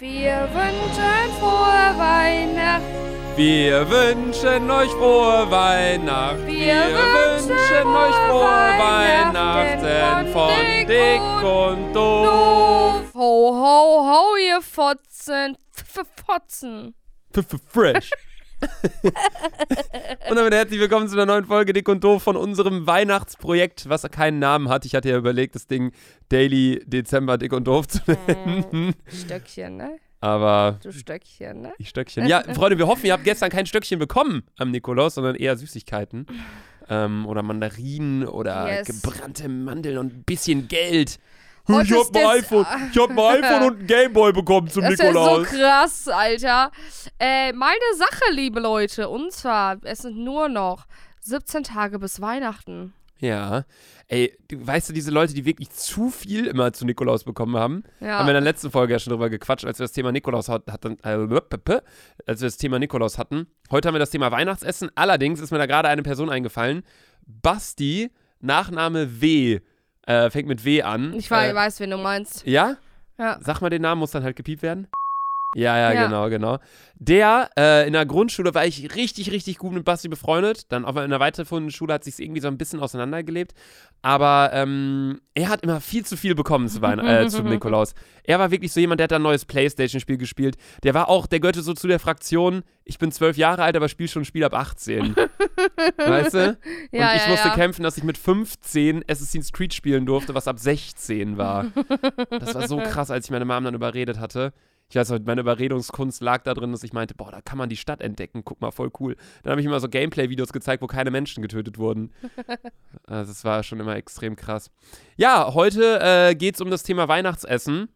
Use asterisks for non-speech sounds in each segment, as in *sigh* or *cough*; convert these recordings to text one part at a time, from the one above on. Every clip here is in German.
Wir wünschen frohe Weihnachten. Wir wünschen euch frohe Weihnachten. Wir wünschen euch frohe Weihnachten von dick und doof. Ho, ho, ho, ihr Fotzen. Pf, pf, Fotzen. F- f- Fresh. *laughs* und damit herzlich willkommen zu einer neuen Folge Dick und Doof von unserem Weihnachtsprojekt, was keinen Namen hat. Ich hatte ja überlegt, das Ding Daily Dezember Dick und Doof zu nennen. Stöckchen, ne? Aber Du Stöckchen, ne? ich Stöckchen. Ja, Freunde, wir hoffen, ihr habt gestern kein Stöckchen bekommen am Nikolaus, sondern eher Süßigkeiten. Ähm, oder Mandarinen oder Yes. gebrannte Mandeln und ein bisschen Geld. Heute ich hab ist ein das- iPhone, ich hab ein iPhone *laughs* und ein Gameboy bekommen zum Das ist ja so Nikolaus. krass, Alter. Äh, meine Sache, liebe Leute, und zwar, es sind nur noch 17 Tage bis Weihnachten. Ja. Ey, du, weißt du, diese Leute, die wirklich zu viel immer zu Nikolaus bekommen haben, Ja. haben wir in der letzten Folge ja schon drüber gequatscht, als wir das Thema Nikolaus hat- hatten, äh, als wir das Thema Nikolaus hatten. Heute haben wir das Thema Weihnachtsessen. Allerdings ist mir da gerade eine Person eingefallen. Basti, Nachname W, äh, fängt mit W an. ich weiß, äh, weiß, wen du meinst. Ja? Ja. Sag mal den Namen, muss dann halt gepiept werden. Ja, ja, Ja. genau, genau. Der, äh, in der Grundschule war ich richtig, richtig gut mit Basti befreundet. Dann auch in der weiterführenden Schule hat sich irgendwie so ein bisschen auseinandergelebt. Aber ähm, er hat immer viel zu viel bekommen zu, Weihn äh, zum *laughs* Nikolaus. Er war wirklich so jemand, der hat ein neues Playstation-Spiel gespielt. Der war auch, der gehörte so zu der Fraktion, ich bin zwölf Jahre alt, aber spiele schon ein Spiel ab 18. *laughs* weißt du? Und Ja, ich ja, musste kämpfen, dass ich mit 15 Assassin's Creed spielen durfte, was ab 16 war. Das war so *laughs* krass, als ich meine Mom dann überredet hatte. Ich weiß noch, meine Überredungskunst lag da drin, dass ich meinte, boah, da kann man die Stadt entdecken, guck mal, voll cool. Dann habe ich immer so Gameplay-Videos gezeigt, wo keine Menschen getötet wurden. *laughs* Also das war schon immer extrem krass. Ja, heute äh, geht es um das Thema Weihnachtsessen.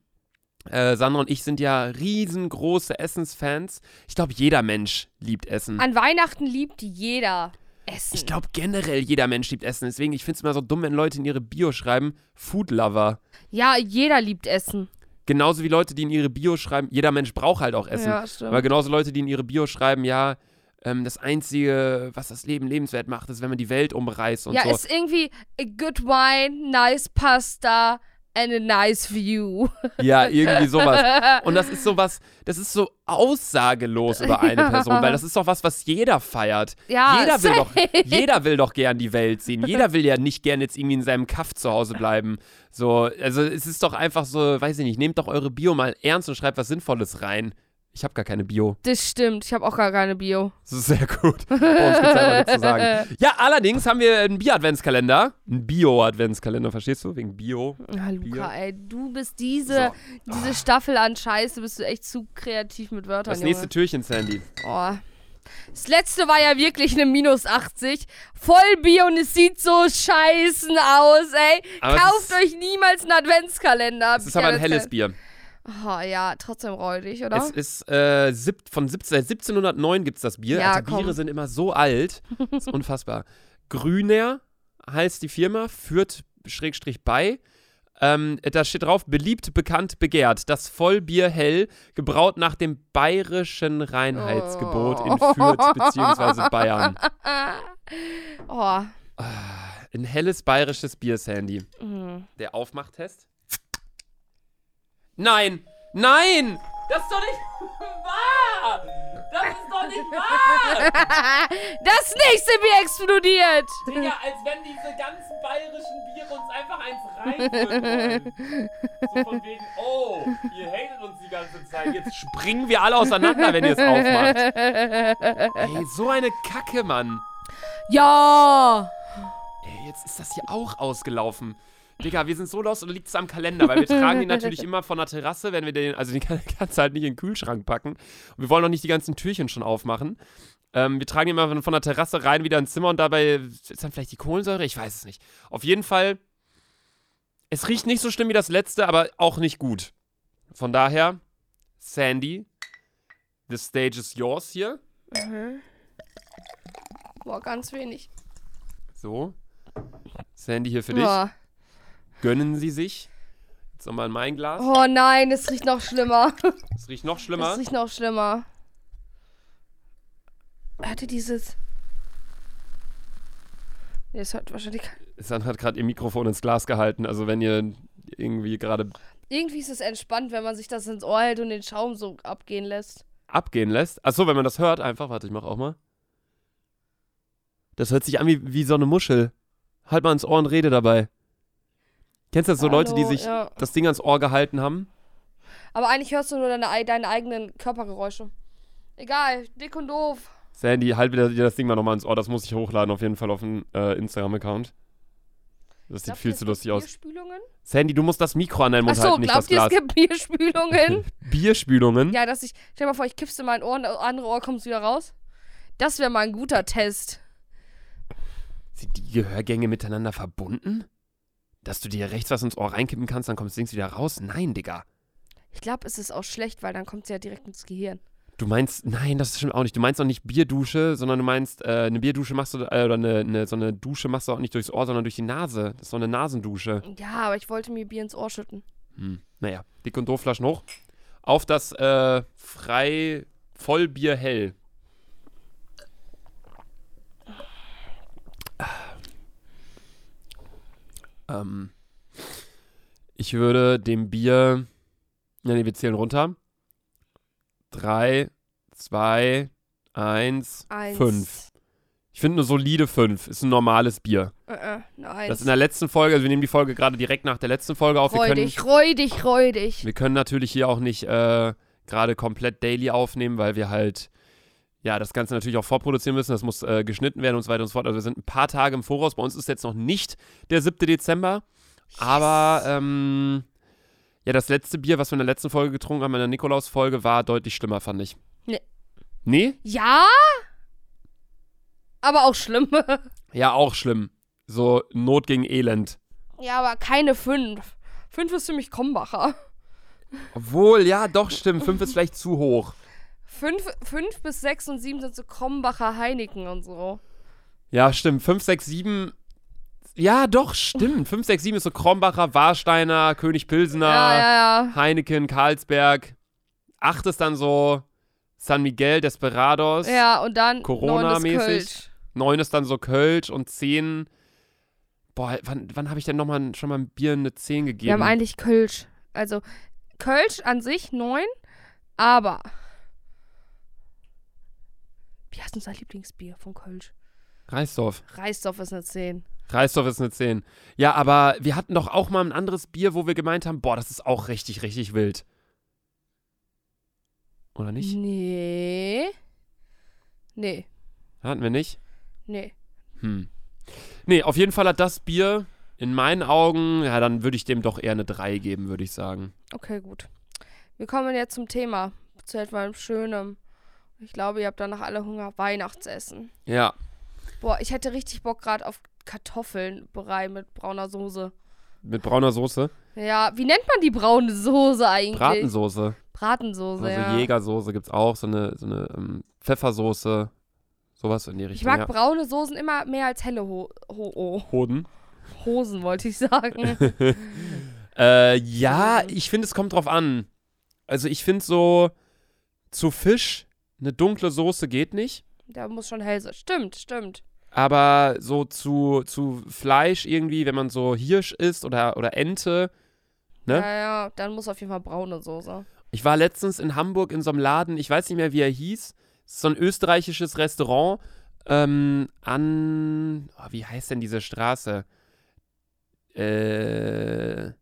Äh, Sandra und ich sind ja riesengroße Essensfans. Ich glaube, jeder Mensch liebt Essen. An Weihnachten liebt jeder Essen. Ich glaube generell jeder Mensch liebt Essen. Deswegen, ich finde es immer so dumm, wenn Leute in ihre Bio schreiben, Food Lover. ja, jeder liebt Essen. Genauso wie Leute, die in ihre Bio schreiben, jeder Mensch braucht halt auch Essen. Ja, stimmt. Aber genauso Leute, die in ihre Bio schreiben, ja, ähm, das Einzige, was das Leben lebenswert macht, ist, wenn man die Welt umreißt und ja, so. ist irgendwie a good wine, nice pasta and a nice view. *laughs* Ja, irgendwie sowas. *laughs* Und das ist sowas, das ist so aussagelos über eine Ja. Person, weil das ist doch was, was jeder feiert. Ja, jeder will doch, safe. *laughs* jeder will doch gern die Welt sehen. Jeder will ja nicht gern jetzt irgendwie in seinem Kaff zu Hause bleiben. So, also es ist doch einfach so, weiß ich nicht, nehmt doch eure Bio mal ernst und schreibt was Sinnvolles rein. Ich habe gar keine Bio. Das stimmt, ich habe auch gar keine Bio. Das ist sehr gut. Bei uns gibt's einfach nichts zu sagen. *laughs* Ja, allerdings haben wir einen Bio-Adventskalender. Einen Bio-Adventskalender, verstehst du? Wegen Bio. Ja, Bier. Luca, ey, du bist diese, diese Staffel an Scheiße, bist du echt zu kreativ mit Wörtern, Das Junge. nächste Türchen, Sandy. Oh. Das letzte war ja wirklich eine minus 80. Voll Bier und es sieht so scheißen aus, ey. Aber Kauft euch niemals einen Adventskalender. Es ist aber ein helles Bier. Oh, ja, trotzdem räudig, oder? Es ist äh, sieb, von 17, seit 1709 gibt es das Bier. Ja, Alter, Biere komm. sind immer so alt. Das *laughs* ist unfassbar. Grüner heißt die Firma, führt Schrägstrich bei. Ähm, da steht drauf, beliebt, bekannt, begehrt. Das Vollbier hell, gebraut nach dem bayerischen Reinheitsgebot in Oh. Fürth bzw. Bayern. *laughs* oh. Ein helles bayerisches Bier, Sandy. Mhm. Der Aufmachtest. Nein! Nein! Das ist doch nicht *laughs* wahr! Das ist doch nicht wahr! *laughs* Das nächste Bier explodiert. Digga, als wenn diese ganzen bayerischen Biere uns einfach eins reinführen wollen. So von wegen, oh, ihr hatet uns die ganze Zeit. Jetzt springen wir alle auseinander, wenn ihr es aufmacht. Ey, so eine Kacke, Mann. Ja. Ey, jetzt ist das hier auch ausgelaufen. Digga, wir sind so los oder liegt es am Kalender? Weil wir tragen die natürlich *laughs* immer von der Terrasse, wenn wir den, also die kann- *laughs* kannst du halt nicht in den Kühlschrank packen. Und wir wollen auch nicht die ganzen Türchen schon aufmachen. Ähm, wir tragen die immer von- der Terrasse rein wieder ins Zimmer und dabei ist dann vielleicht die Kohlensäure, ich weiß es nicht. Auf jeden Fall, es riecht nicht so schlimm wie das letzte, aber auch nicht gut. Von daher, Sandy, the stage is yours hier. Mhm. Boah, ganz wenig. So. Sandy hier für dich. Ja. Gönnen Sie sich. Jetzt nochmal in mein Glas. Oh nein, es riecht noch schlimmer. *laughs* Es riecht noch Es schlimmer. riecht noch schlimmer. Hatte dieses. Nee, es hat wahrscheinlich. San hat gerade ihr Mikrofon ins Glas gehalten. Also wenn ihr irgendwie gerade Irgendwie ist es entspannt, wenn man sich das ins Ohr hält und den Schaum so abgehen lässt. Abgehen lässt. Achso, wenn man das hört, einfach. Warte, ich mach auch mal. Das hört sich an wie, wie so eine Muschel. Halt mal ins Ohr und rede dabei. Kennst du das so Leute, die Hallo, sich ja. das Ding ans Ohr gehalten haben? Aber eigentlich hörst du nur deine, ei- deine eigenen Körpergeräusche. Egal, dick und doof. Sandy, halt wieder dir das Ding mal nochmal ins Ohr. Das muss ich hochladen, auf jeden Fall auf den äh, Instagram-Account. Das sieht Glaubt viel zu lustig aus. Bierspülungen? Sandy, du musst das Mikro an deinen Mund Achso, halten, nicht das glaubt ihr, es Glas. gibt Bierspülungen? *laughs* Bierspülungen? ja, dass ich. Stell dir mal vor, ich kippst in mein Ohr und das andere Ohr kommst wieder raus. Das wäre mal ein guter Test. Sind die Gehörgänge miteinander verbunden? Dass du dir rechts was ins Ohr reinkippen kannst, dann kommt das Ding wieder raus? Nein, Digga. Ich glaube, es ist auch schlecht, weil dann kommt es ja direkt ins Gehirn. Du meinst, nein, das stimmt auch nicht. Du meinst auch nicht Bierdusche, sondern du meinst, äh, eine Bierdusche machst du, äh, oder eine, eine, so eine Dusche machst du auch nicht durchs Ohr, sondern durch die Nase. Das ist so eine Nasendusche. Ja, aber ich wollte mir Bier ins Ohr schütten. Hm. Naja, dick und doof Flaschen hoch. Auf das äh, frei Vollbier hell. Ähm, ich würde dem Bier. Ja, nee, wir zählen runter. Drei, zwei, eins, Eins. fünf. Ich finde eine solide fünf. Ist ein normales Bier. Äh, äh, eine Eins. Das in der letzten Folge, also wir nehmen die Folge gerade direkt nach der letzten Folge auf. Wir können, räudig, räudig, räudig. wir können natürlich hier auch nicht äh, gerade komplett daily aufnehmen, weil wir halt ja das Ganze natürlich auch vorproduzieren müssen. Das muss äh, geschnitten werden und so weiter und so fort. Also wir sind ein paar Tage im Voraus. Bei uns ist jetzt noch nicht der 7. Dezember. Aber ähm, ja, das letzte Bier, was wir in der letzten Folge getrunken haben, in der Nikolaus-Folge, war deutlich schlimmer, fand ich. Nee. Nee? Ja? Aber auch schlimm. *laughs* Ja, auch schlimm. So Not gegen Elend. ja, aber keine fünf. Fünf ist für mich Krombacher. Obwohl, ja, doch, stimmt. Fünf ist vielleicht zu hoch. Fünf, fünf bis sechs und sieben sind so Krombacher Heineken und so. Ja, stimmt. 5, 6, 7. Ja, doch, stimmt. 5, 6, 7 ist so Krombacher, Warsteiner, König Pilsener, Ja, ja, ja. Heineken, Karlsberg. 8 ist dann so San Miguel, Desperados. Ja, und dann Corona-mäßig. neun ist Kölsch. 9 ist dann so Kölsch und 10. Boah, wann, wann habe ich denn nochmal schon mal ein Bier eine 10 gegeben? Wir haben eigentlich Kölsch. Also Kölsch an sich neun, aber wie heißt unser Lieblingsbier von Kölsch? Reisdorf. Reisdorf ist eine 10. Reisdorf ist eine 10. Ja, aber wir hatten doch auch mal ein anderes Bier, wo wir gemeint haben, boah, das ist auch richtig, richtig wild. Oder nicht? Nee. Nee. Hatten wir nicht? Nee. Hm. Nee, auf jeden Fall hat das Bier in meinen Augen, ja, dann würde ich dem doch eher eine 3 geben, würde ich sagen. Okay, gut. Wir kommen jetzt zum Thema. Zu etwas Schönem. Ich glaube, ihr habt danach alle Hunger. Weihnachtsessen. Ja. Boah, ich hätte richtig Bock gerade auf Kartoffelbrei mit brauner Soße. Mit brauner Soße. Ja, wie nennt man die braune Soße eigentlich? Bratensoße. Bratensoße, Also ja. Jägersoße gibt es auch, so eine, so eine ähm, Pfeffersoße. Sowas in die Ich Richtung. mag ja. braune Soßen immer mehr als helle Ho Ho oh, Hoden. Hosen, wollte ich sagen. *laughs* Äh, ja, ich finde, es kommt drauf an. Also ich finde so, zu Fisch eine dunkle Soße geht nicht. Der muss schon hell sein. Stimmt, stimmt. Aber so zu, zu Fleisch irgendwie, wenn man so Hirsch isst oder, oder Ente. Ne? Ja, ja, dann muss auf jeden Fall braune Soße. Ich war letztens in Hamburg in so einem Laden, ich weiß nicht mehr, wie er hieß. Es ist so ein österreichisches Restaurant ähm, an. Oh, wie heißt denn diese Straße? Äh.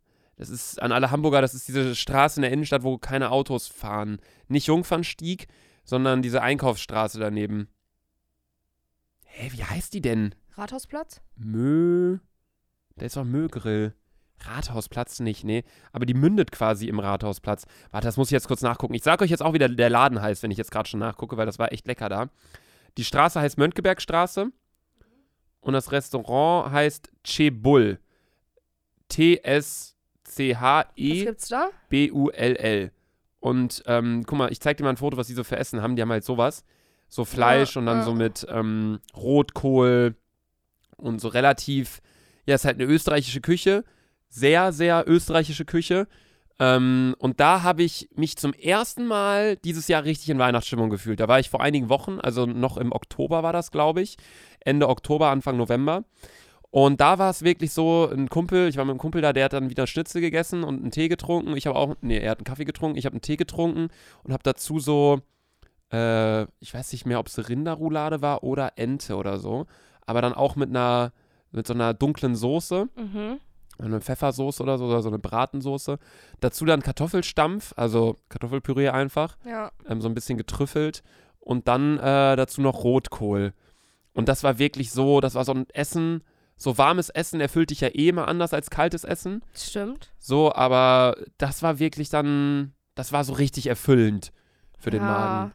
Das ist an alle Hamburger, das ist diese Straße in der Innenstadt, wo keine Autos fahren. Nicht Jungfernstieg, sondern diese Einkaufsstraße daneben. Hä, wie heißt die denn? Rathausplatz? Mö. Da ist doch Mögrill. Rathausplatz nicht, nee. Aber die mündet quasi im Rathausplatz. Warte, das muss ich jetzt kurz nachgucken. Ich sag euch jetzt auch, wie der, der Laden heißt, wenn ich jetzt gerade schon nachgucke, weil das war echt lecker da. Die Straße heißt Mönckebergstraße. Und das Restaurant heißt Chebul. Was T-S-C-H-E gibt's da? B-U-L-L. Und ähm, guck mal, ich zeig dir mal ein Foto, was die so für Essen haben. Die haben halt sowas. So Fleisch Ja, und dann ja. so mit ähm, Rotkohl und so relativ. Ja, ist halt eine österreichische Küche. Sehr, sehr österreichische Küche. Ähm, und da habe ich mich zum ersten Mal dieses Jahr richtig in Weihnachtsstimmung gefühlt. Da war ich vor einigen Wochen, also noch im Oktober war das, glaube ich. Ende Oktober, Anfang November. Und da war es wirklich so, ein Kumpel, ich war mit einem Kumpel da, der hat dann wieder Schnitzel gegessen und einen Tee getrunken. Ich habe auch, nee, er hat einen Kaffee getrunken, ich habe einen Tee getrunken und habe dazu so, äh, ich weiß nicht mehr, ob es Rinderroulade war oder Ente oder so, aber dann auch mit einer, mit so einer dunklen Soße, Mhm. eine Pfeffersoße oder so, oder so eine Bratensoße. Dazu dann Kartoffelstampf, also Kartoffelpüree einfach Ja. ähm, so ein bisschen getrüffelt und dann äh, dazu noch Rotkohl. Und das war wirklich so, das war so ein Essen, so warmes Essen erfüllt dich ja eh immer anders als kaltes Essen. Stimmt. So, aber das war wirklich dann, das war so richtig erfüllend für den ja. Magen.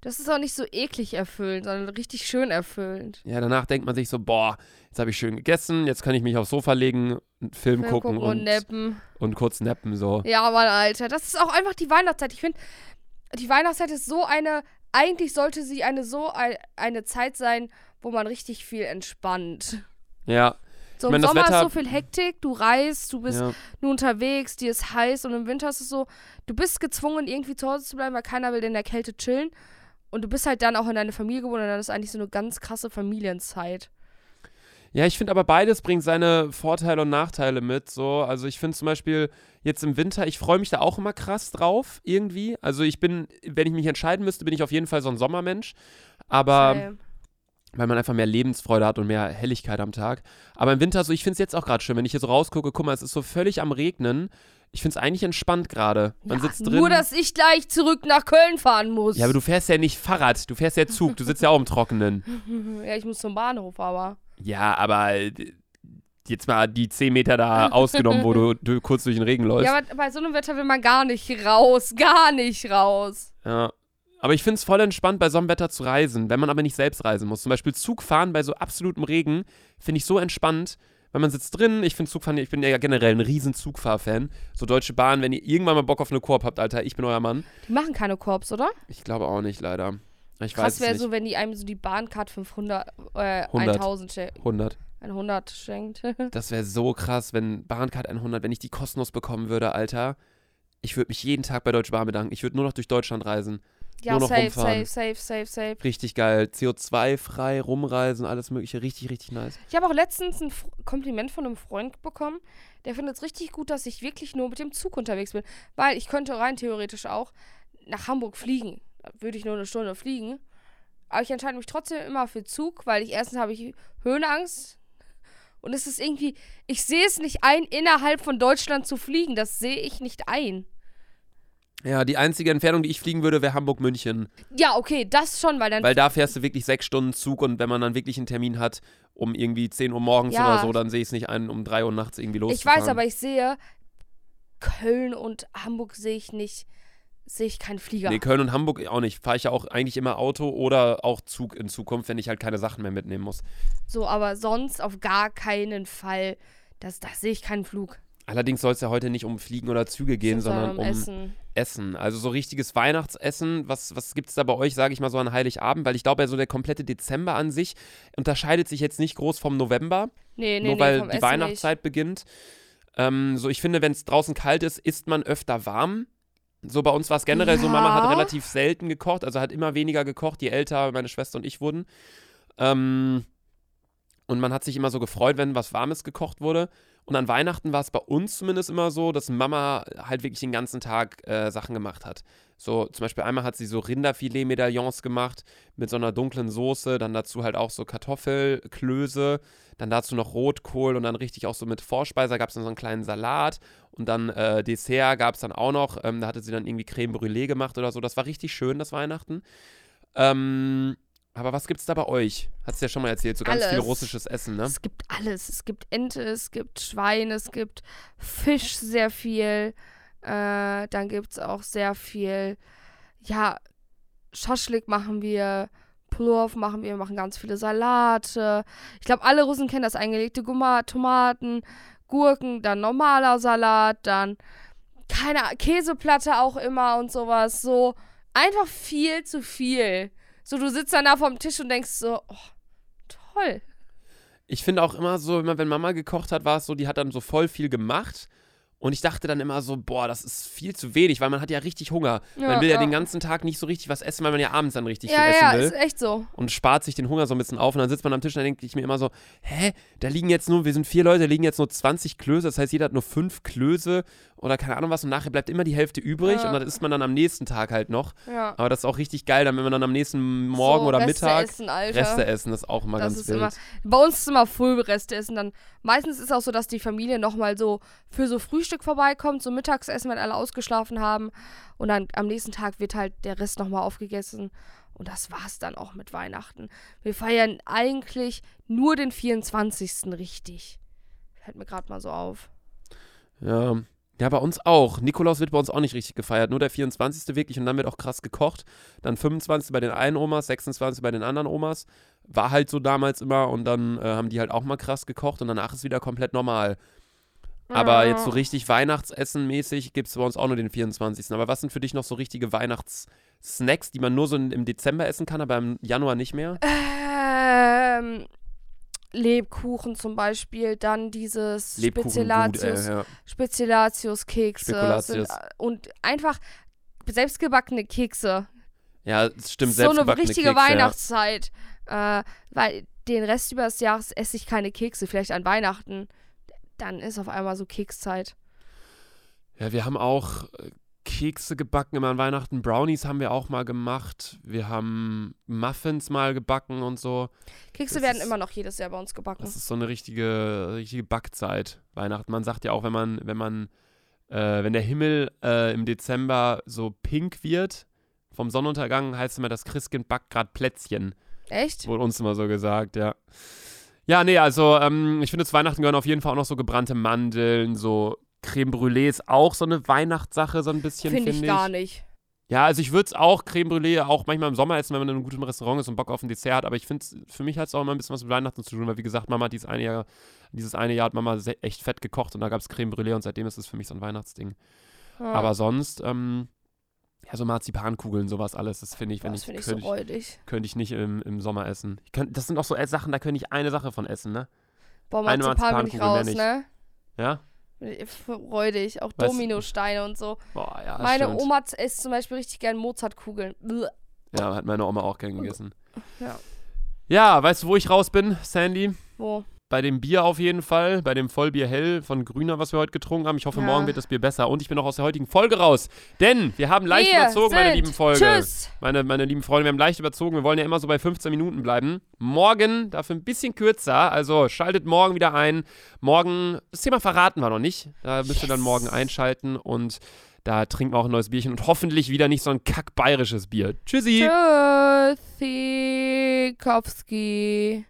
Das ist auch nicht so eklig erfüllend, sondern richtig schön erfüllend. Ja, danach denkt man sich so, boah, jetzt habe ich schön gegessen, jetzt kann ich mich aufs Sofa legen, einen Film, Film gucken, und, und, neppen. und kurz nappen so. Ja, Mann, Alter. Das ist auch einfach die Weihnachtszeit. Ich finde, die Weihnachtszeit ist so eine. Eigentlich sollte sie eine so ei- eine Zeit sein, wo man richtig viel entspannt. Ja, So Ich im mein, das Sommer Wetter- ist so viel Hektik, du reist, du bist ja. nur unterwegs, dir ist heiß und im Winter ist es so, du bist gezwungen, irgendwie zu Hause zu bleiben, weil keiner will in der Kälte chillen. Und du bist halt dann auch in deine Familie gewohnt und dann ist eigentlich so eine ganz krasse Familienzeit. Ja, ich finde aber beides bringt seine Vorteile und Nachteile mit. So, also ich finde zum Beispiel jetzt im Winter, ich freue mich da auch immer krass drauf irgendwie. Also ich bin, wenn ich mich entscheiden müsste, bin ich auf jeden Fall so ein Sommermensch. Aber Same. Weil man einfach mehr Lebensfreude hat und mehr Helligkeit am Tag. Aber im Winter so, ich finde es jetzt auch gerade schön, wenn ich hier so rausgucke, guck mal, es ist so völlig am Regnen. Ich finde es eigentlich entspannt gerade. Man ja, sitzt drin. Nur, dass ich gleich zurück nach Köln fahren muss. ja, aber du fährst ja nicht Fahrrad, du fährst ja Zug, du sitzt ja auch im Trockenen. *laughs* ja, ich muss zum Bahnhof, aber. Ja, aber äh, jetzt mal die 10 Meter da ausgenommen, wo du, *laughs* du kurz durch den Regen läufst. Ja, aber bei so einem Wetter will man gar nicht raus. Gar nicht raus. Ja. Aber ich finde es voll entspannt, bei so einem Wetter zu reisen, wenn man aber nicht selbst reisen muss. Zum Beispiel Zugfahren bei so absolutem Regen finde ich so entspannt, weil man sitzt drin. Ich finde Zugfahren, ich bin ja generell ein riesen Zugfahrfan. So Deutsche Bahn, wenn ihr irgendwann mal Bock auf eine Koop habt, Alter, ich bin euer Mann. Die machen keine Korps, oder? Ich glaube auch nicht, leider. Ich Krass wäre so, wenn die einem so die Bahncard 500, äh, 100. 1000 schenkt. 100. 100 schenkt. *laughs* Das wäre so krass, wenn Bahncard 100, wenn ich die kostenlos bekommen würde, Alter. Ich würde mich jeden Tag bei Deutsche Bahn bedanken. Ich würde nur noch durch Deutschland reisen. Ja, Nur noch safe, rumfahren. safe, safe, safe, safe. Richtig geil. CO2-frei, rumreisen, alles mögliche. Richtig, richtig nice. Ich habe auch letztens ein F Kompliment von einem Freund bekommen. Der findet es richtig gut, dass ich wirklich nur mit dem Zug unterwegs bin. Weil ich könnte rein theoretisch auch nach Hamburg fliegen. Da würde ich nur eine Stunde fliegen. Aber ich entscheide mich trotzdem immer für Zug, weil ich erstens habe ich Höhenangst. Und es ist irgendwie, ich sehe es nicht ein, innerhalb von Deutschland zu fliegen. Das sehe ich nicht ein. Ja, die einzige Entfernung, die ich fliegen würde, wäre Hamburg-München. Ja, okay, das schon, weil dann Weil da fährst du wirklich sechs Stunden Zug und wenn man dann wirklich einen Termin hat, um irgendwie 10 Uhr morgens Ja. oder so, dann sehe ich es nicht ein, um 3 Uhr nachts irgendwie Ich loszufahren. weiß, aber ich sehe Köln und Hamburg sehe ich nicht, sehe ich keinen Flieger. Nee, Köln und Hamburg auch nicht. Fahre ich ja auch eigentlich immer Auto oder auch Zug in Zukunft, wenn ich halt keine Sachen mehr mitnehmen muss. So, aber sonst auf gar keinen Fall. Das, das sehe ich keinen Flug. Allerdings soll es ja heute nicht um Fliegen oder Züge gehen, sondern um Essen. Essen. Also so richtiges Weihnachtsessen. Was, was gibt es da bei euch, sage ich mal, so an Heiligabend? Weil ich glaube, ja, so der komplette Dezember an sich unterscheidet sich jetzt nicht groß vom November. Nee, nee, nur nee, weil die Essen Weihnachtszeit beginnt. Ähm, so, ich finde, wenn es draußen kalt ist, isst man öfter warm. So bei uns war es generell so, Mama hat Ja. relativ selten gekocht, also hat immer weniger gekocht, je älter meine Schwester und ich wurden. Ähm, und man hat sich immer so gefreut, wenn was Warmes gekocht wurde. Und an Weihnachten war es bei uns zumindest immer so, dass Mama halt wirklich den ganzen Tag äh, Sachen gemacht hat. So, zum Beispiel einmal hat sie so Rinderfilet-Medaillons gemacht mit so einer dunklen Soße, dann dazu halt auch so Kartoffelklöße, dann dazu noch Rotkohl und dann richtig auch so mit Vorspeise gab es dann so einen kleinen Salat und dann äh, Dessert gab es dann auch noch. Ähm, da hatte sie dann irgendwie Creme Brûlée gemacht oder so. Das war richtig schön, das Weihnachten. Ähm, aber was gibt's da bei euch? Hat's ja schon mal erzählt, so ganz viel Alles. russisches Essen, ne? Es gibt alles. Es gibt Ente, es gibt Schwein, es gibt Fisch sehr viel. Äh, dann gibt es auch sehr viel, ja, Schaschlik machen wir, Plov machen wir, wir machen ganz viele Salate. Ich glaube, alle Russen kennen das eingelegte Guma Tomaten, Gurken, dann normaler Salat, dann keine Käseplatte auch immer und sowas. So einfach viel zu viel. So, du sitzt dann da vorm Tisch und denkst so, oh, toll. Ich finde auch immer so, immer wenn Mama gekocht hat, war es so, die hat dann so voll viel gemacht Und ich dachte dann immer so, boah, das ist viel zu wenig, weil man hat ja richtig Hunger. Ja, man will ja, ja. den ganzen Tag nicht so richtig was essen, weil man ja abends dann richtig Ja, viel essen ja, will. ist echt so. und spart sich den Hunger so ein bisschen auf. Und dann sitzt man am Tisch und dann denke ich mir immer so, hä, da liegen jetzt nur, wir sind vier Leute, da liegen jetzt nur 20 Klöße, das heißt, jeder hat nur fünf Klöße oder keine Ahnung was und nachher bleibt immer die Hälfte übrig Ja. und dann isst man dann am nächsten Tag halt noch. Ja. Aber das ist auch richtig geil, dann wenn man dann am nächsten Morgen so, oder Reste Mittag Essen, Alter. Reste essen, das ist auch immer Das ganz wild. immer, bei uns ist immer Full Reste essen. Dann meistens ist auch so, dass die Familie nochmal so für so Frühstück vorbeikommt, so Mittagsessen, wenn alle ausgeschlafen haben. Und dann am nächsten Tag wird halt der Rest nochmal aufgegessen. Und das war's dann auch mit Weihnachten. Wir feiern eigentlich nur den 24. richtig. Fällt mir gerade mal so auf. Ja. Ja, bei uns auch. Nikolaus wird bei uns auch nicht richtig gefeiert. Nur der 24. wirklich und dann wird auch krass gekocht. Dann 25. bei den einen Omas, 26. bei den anderen Omas. War halt so damals immer und dann äh, haben die halt auch mal krass gekocht und danach ist wieder komplett normal. Aber jetzt so richtig Weihnachtsessen mäßig gibt es bei uns auch nur den 24. Aber was sind für dich noch so richtige Weihnachtssnacks, die man nur so im Dezember essen kann, aber im Januar nicht mehr? Ähm, Lebkuchen zum Beispiel, dann dieses Spezialatius, äh, ja. Spekulatius-Kekse Spekulatius. sind, äh, und einfach selbstgebackene Kekse. ja, es stimmt. so eine richtige Kekse, Weihnachtszeit. Äh, weil den Rest über das Jahres esse ich keine Kekse, vielleicht an Weihnachten. Dann ist auf einmal so Kekszeit. Ja. ja, wir haben auch äh, Kekse gebacken immer an Weihnachten. Brownies haben wir auch mal gemacht. Wir haben Muffins mal gebacken und so. Kekse Das werden ist- immer noch jedes Jahr bei uns gebacken. Das ist so eine richtige, richtige Backzeit, Weihnachten. Man sagt ja auch, wenn man, wenn man, äh, wenn der Himmel äh, im Dezember so pink wird vom Sonnenuntergang, heißt immer, das Christkind backt gerade Plätzchen. Echt? Wurde uns immer so gesagt, ja. Ja, nee, also ähm, ich finde, zu Weihnachten gehören auf jeden Fall auch noch so gebrannte Mandeln, so Creme Brûlée ist auch so eine Weihnachtssache, so ein bisschen, Finde finde ich ich. gar nicht. Ja, also ich würde es auch Creme Brûlée auch manchmal im Sommer essen, wenn man in einem guten Restaurant ist und Bock auf ein Dessert hat. Aber ich finde, für mich hat es auch immer ein bisschen was mit Weihnachten zu tun, weil wie gesagt, Mama hat dieses eine Jahr, dieses eine Jahr hat Mama echt fett gekocht und da gab es Creme Brûlée und seitdem ist es für mich so ein Weihnachtsding. Ja. Aber sonst, ähm, ja, so Marzipankugeln, sowas alles, das finde ich, wenn das ich, finde ich so könnte ich, räudig. könnte ich nicht im, im Sommer essen. Ich könnt, das sind auch so Sachen, da könnte ich eine Sache von essen, ne? Boah, Eine Marzipan bin ich Marzipankugel raus, ne? Ja? Räudig. Auch Dominosteine und so. Boah, ja, Meine stimmt. Oma isst zum Beispiel richtig gern Mozartkugeln. Ja, hat meine Oma auch gern gegessen. Ja. Ja, weißt du, wo ich raus bin, Sandy? Wo? Bei dem Bier auf jeden Fall, bei dem Vollbier hell von Grüner, was wir heute getrunken haben. Ich hoffe, Ja. morgen wird das Bier besser. Und ich bin auch aus der heutigen Folge raus. Denn wir haben leicht Wir überzogen, meine lieben Folge. Tschüss. Meine, meine lieben Freunde, wir haben leicht überzogen. Wir wollen ja immer so bei 15 Minuten bleiben. Morgen dafür ein bisschen kürzer. Also schaltet morgen wieder ein. Morgen, das Thema verraten wir noch nicht. Da müsst ihr dann Yes. morgen einschalten und da trinken wir auch ein neues Bierchen und hoffentlich wieder nicht so ein kack bayerisches Bier. Tschüssi. Tschüssikowski.